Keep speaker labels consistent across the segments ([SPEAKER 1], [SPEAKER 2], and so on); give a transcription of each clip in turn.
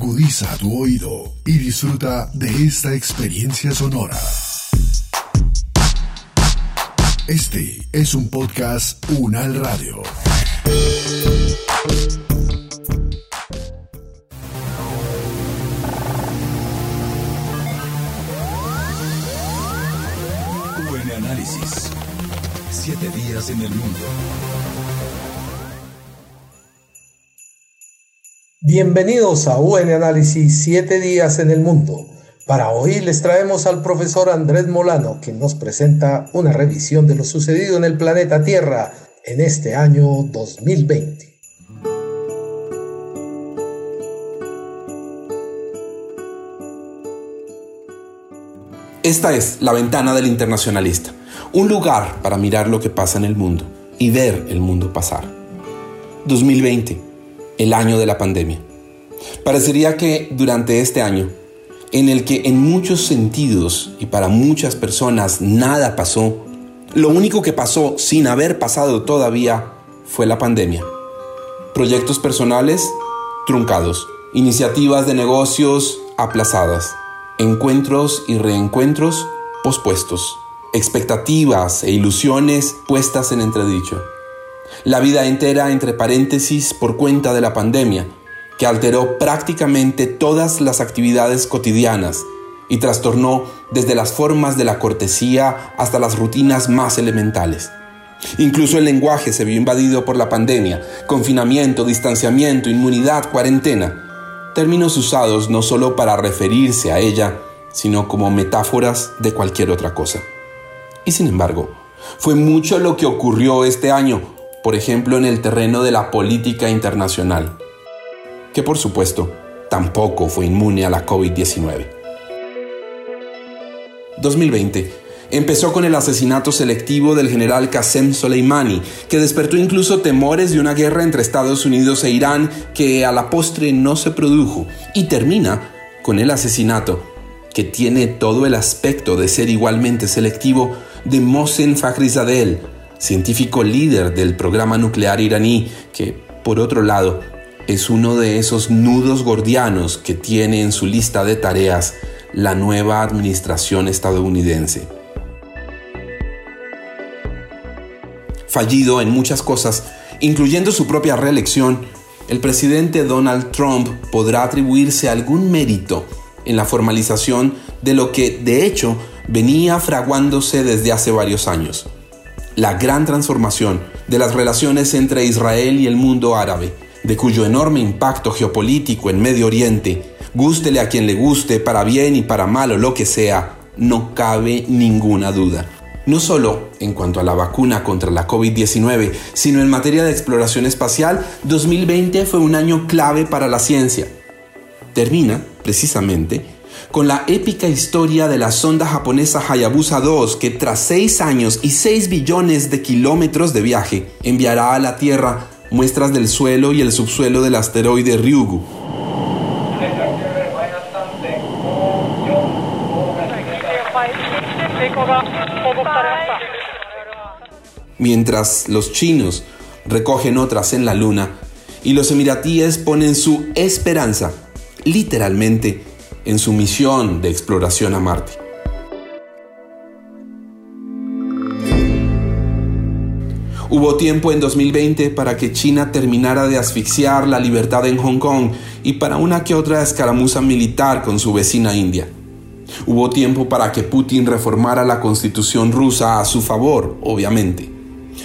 [SPEAKER 1] Agudiza tu oído y disfruta de esta experiencia sonora. Este es un podcast Unal Radio. UN Análisis. Siete días en el mundo.
[SPEAKER 2] Bienvenidos a UN Análisis 7 días en el mundo. Para hoy les traemos al profesor Andrés Molano, que nos presenta una revisión de lo sucedido en el planeta Tierra en este año 2020.
[SPEAKER 3] Esta es la ventana del internacionalista, un lugar para mirar lo que pasa en el mundo y ver el mundo pasar. 2020 el año de la pandemia. Parecería que durante este año, en el que en muchos sentidos y para muchas personas nada pasó, lo único que pasó sin haber pasado todavía fue la pandemia. Proyectos personales truncados, iniciativas de negocios aplazadas, encuentros y reencuentros pospuestos, expectativas e ilusiones puestas en entredicho la vida entera entre paréntesis por cuenta de la pandemia, que alteró prácticamente todas las actividades cotidianas y trastornó desde las formas de la cortesía hasta las rutinas más elementales. Incluso el lenguaje se vio invadido por la pandemia, confinamiento, distanciamiento, inmunidad, cuarentena, términos usados no solo para referirse a ella, sino como metáforas de cualquier otra cosa. Y sin embargo, fue mucho lo que ocurrió este año por ejemplo en el terreno de la política internacional, que por supuesto tampoco fue inmune a la COVID-19. 2020 empezó con el asesinato selectivo del general Qasem Soleimani, que despertó incluso temores de una guerra entre Estados Unidos e Irán que a la postre no se produjo, y termina con el asesinato, que tiene todo el aspecto de ser igualmente selectivo, de Mohsen Fakhrizadeh, científico líder del programa nuclear iraní, que, por otro lado, es uno de esos nudos gordianos que tiene en su lista de tareas la nueva administración estadounidense. Fallido en muchas cosas, incluyendo su propia reelección, el presidente Donald Trump podrá atribuirse algún mérito en la formalización de lo que, de hecho, venía fraguándose desde hace varios años la gran transformación de las relaciones entre Israel y el mundo árabe, de cuyo enorme impacto geopolítico en Medio Oriente, gústele a quien le guste, para bien y para mal o lo que sea, no cabe ninguna duda. No solo en cuanto a la vacuna contra la COVID-19, sino en materia de exploración espacial, 2020 fue un año clave para la ciencia. Termina, precisamente, con la épica historia de la sonda japonesa Hayabusa 2 que tras 6 años y 6 billones de kilómetros de viaje enviará a la Tierra muestras del suelo y el subsuelo del asteroide Ryugu. Mientras los chinos recogen otras en la Luna y los emiratíes ponen su esperanza, literalmente, en su misión de exploración a Marte. Hubo tiempo en 2020 para que China terminara de asfixiar la libertad en Hong Kong y para una que otra escaramuza militar con su vecina India. Hubo tiempo para que Putin reformara la constitución rusa a su favor, obviamente.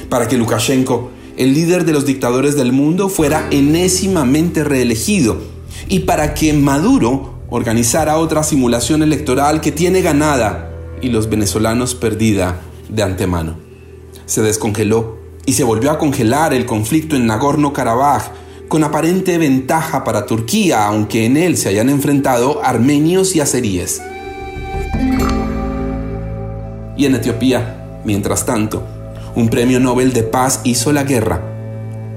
[SPEAKER 3] Para que Lukashenko, el líder de los dictadores del mundo, fuera enésimamente reelegido. Y para que Maduro organizara otra simulación electoral que tiene ganada y los venezolanos perdida de antemano. Se descongeló y se volvió a congelar el conflicto en Nagorno-Karabaj con aparente ventaja para Turquía, aunque en él se hayan enfrentado armenios y azeríes. Y en Etiopía, mientras tanto, un premio Nobel de paz hizo la guerra,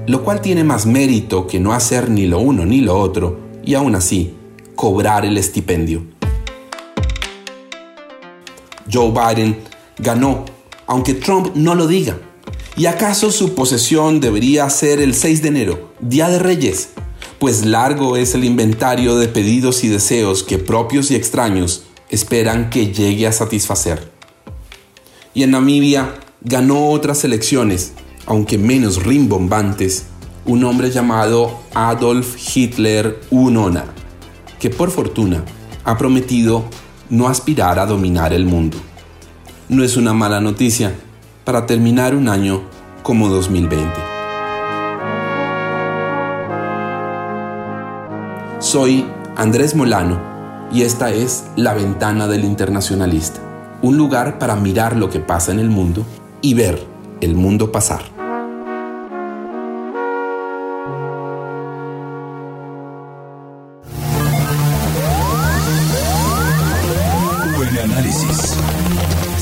[SPEAKER 3] lo cual tiene más mérito que no hacer ni lo uno ni lo otro, y aún así cobrar el estipendio. Joe Biden ganó, aunque Trump no lo diga. ¿Y acaso su posesión debería ser el 6 de enero, Día de Reyes? pues largo es el inventario de pedidos y deseos que propios y extraños esperan que llegue a satisfacer. Y en Namibia ganó otras elecciones, aunque menos rimbombantes, un hombre llamado Adolf Hitler Unona, que por fortuna ha prometido no aspirar a dominar el mundo. No es una mala noticia para terminar un año como 2020. Soy Andrés Molano y esta es La Ventana del Internacionalista, un lugar para mirar lo que pasa en el mundo y ver el mundo pasar.